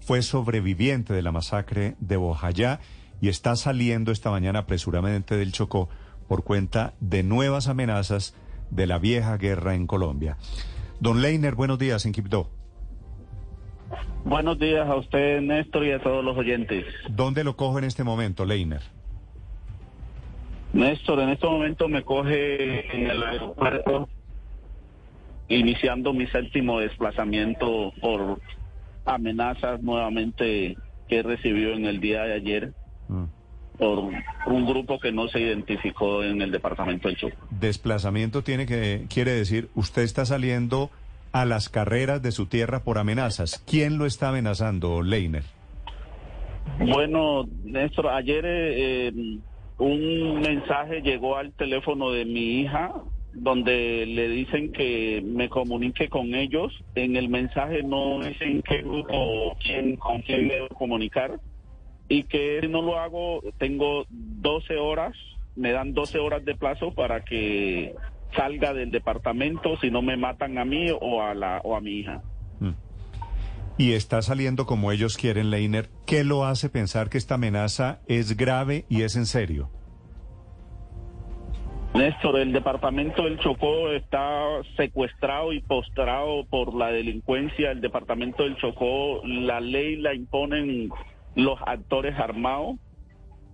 fue sobreviviente de la masacre de Bojayá y está saliendo esta mañana apresuradamente del Chocó por cuenta de nuevas amenazas de la vieja guerra en Colombia. Don Leiner, buenos días en Quibdó. Buenos días a usted, Néstor, y a todos los oyentes. ¿Dónde lo cojo en este momento, Leiner? Néstor, en este momento me coge en el aeropuerto, iniciando mi séptimo desplazamiento por amenazas nuevamente que recibió en el día de ayer mm. por un grupo que no se identificó en el departamento del Chocó. Desplazamiento tiene que quiere decir usted está saliendo a las carreras de su tierra por amenazas. ¿Quién lo está amenazando, Leiner? Bueno, Néstor, ayer eh, eh, un mensaje llegó al teléfono de mi hija donde le dicen que me comunique con ellos. En el mensaje no dicen qué grupo quién, con quién debo comunicar. Y que si no lo hago, tengo 12 horas, me dan 12 horas de plazo para que salga del departamento si no me matan a mí o a, la, o a mi hija. Mm. Y está saliendo como ellos quieren, Leiner. ¿Qué lo hace pensar que esta amenaza es grave y es en serio? Néstor, el departamento del Chocó está secuestrado y postrado por la delincuencia. El departamento del Chocó, la ley la imponen los actores armados,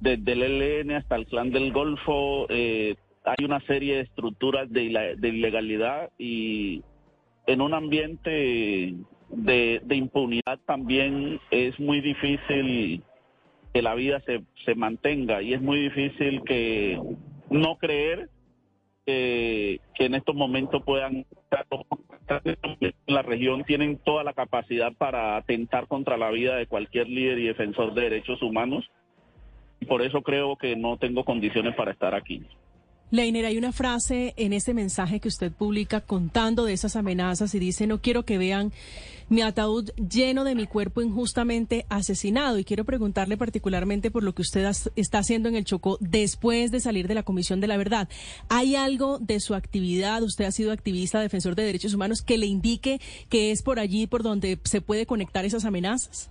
desde el ELN hasta el Clan del Golfo. Eh, hay una serie de estructuras de, ilegalidad y en un ambiente de, de, impunidad también es muy difícil que la vida se, se mantenga y es muy difícil que no creer que en estos momentos puedan en la región tienen toda la capacidad para atentar contra la vida de cualquier líder y defensor de derechos humanos. Y por eso creo que no tengo condiciones para estar aquí. Leiner, hay una frase en ese mensaje que usted publica contando de esas amenazas y dice, no quiero que vean mi ataúd lleno de mi cuerpo injustamente asesinado. Y quiero preguntarle particularmente por lo que usted está haciendo en el Chocó después de salir de la Comisión de la Verdad. ¿Hay algo de su actividad, usted ha sido activista, defensor de derechos humanos, que le indique que es por allí por donde se puede conectar esas amenazas?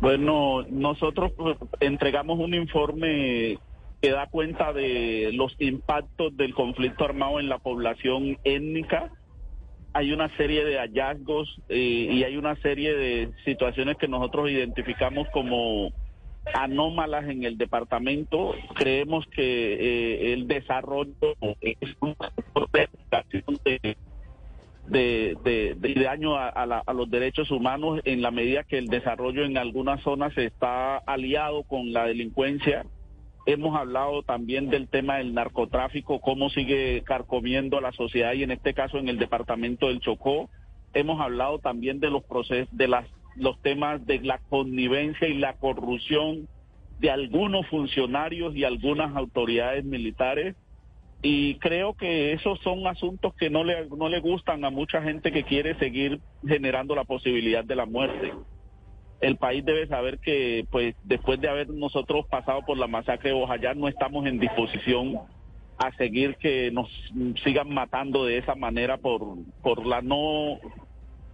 Bueno, nosotros entregamos un informe que da cuenta de los impactos del conflicto armado en la población étnica. Hay una serie de hallazgos eh, y hay una serie de situaciones que nosotros identificamos como anómalas en el departamento. Creemos que eh, el desarrollo es una de, de, de, de daño a, a, los derechos humanos en la medida que el desarrollo en algunas zonas está aliado con la delincuencia Hemos hablado también del tema del narcotráfico, cómo sigue carcomiendo a la sociedad y en este caso en el departamento del Chocó. Hemos hablado también de los procesos, de las, los temas de la connivencia y la corrupción de algunos funcionarios y algunas autoridades militares. Y creo que esos son asuntos que no le, no le gustan a mucha gente que quiere seguir generando la posibilidad de la muerte. El país debe saber que pues después de haber nosotros pasado por la masacre de Bojayá no estamos en disposición a seguir que nos sigan matando de esa manera por por la no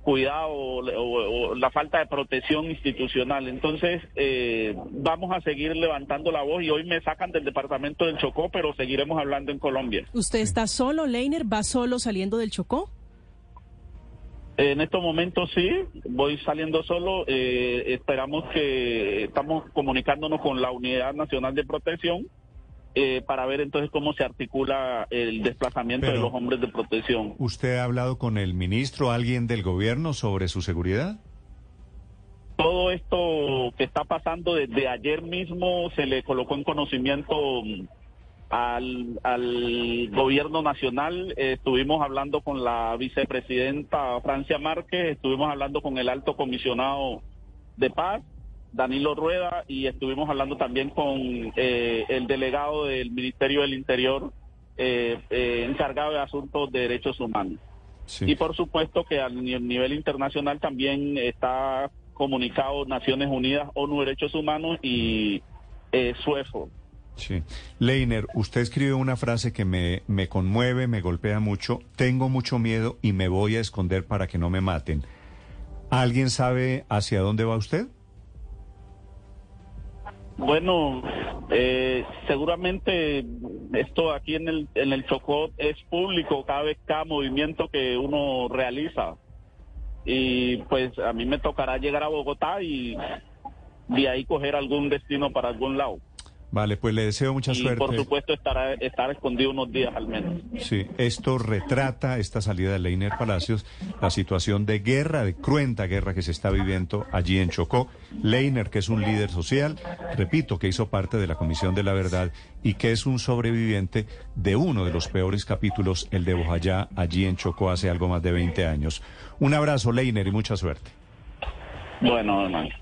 cuidado o, o- o la falta de protección institucional. Entonces, eh, vamos a seguir levantando la voz y hoy me sacan del departamento del Chocó, pero seguiremos hablando en Colombia. ¿Usted está solo, Leiner? ¿Va solo saliendo del Chocó? En estos momentos sí, voy saliendo solo. eh, esperamos que estamos comunicándonos con la Unidad Nacional de Protección eh, para ver entonces cómo se articula el desplazamiento de los hombres de protección. ¿Usted ha hablado con el ministro, alguien del gobierno sobre su seguridad? Todo esto que está pasando desde ayer mismo se le colocó en conocimiento mm, al, al gobierno nacional. Eh, estuvimos hablando con la vicepresidenta Francia Márquez, estuvimos hablando con el alto comisionado de paz, Danilo Rueda, y estuvimos hablando también con eh, el delegado del Ministerio del Interior eh, eh, encargado de asuntos de derechos humanos. Sí. Y por supuesto que a ni- nivel internacional también está comunicado Naciones Unidas, ONU Derechos Humanos y eh, SUEFO. Sí. Leiner, usted escribió una frase que me, me conmueve, me golpea mucho. Tengo mucho miedo y me voy a esconder para que no me maten. ¿Alguien sabe hacia dónde va usted? Bueno, eh, seguramente esto aquí en el, en el Chocó es público cada vez cada movimiento que uno realiza. Y pues a mí me tocará llegar a Bogotá y de ahí coger algún destino para algún lado. Vale, pues le deseo mucha y suerte. por supuesto estará, estar escondido unos días al menos. Sí, esto retrata esta salida de Leiner Palacios, la situación de guerra, de cruenta guerra que se está viviendo allí en Chocó. Leiner, que es un líder social, repito, que hizo parte de la Comisión de la Verdad y que es un sobreviviente de uno de los peores capítulos, el de Bojayá, allí en Chocó hace algo más de 20 años. Un abrazo, Leiner, y mucha suerte. Bueno, hermano.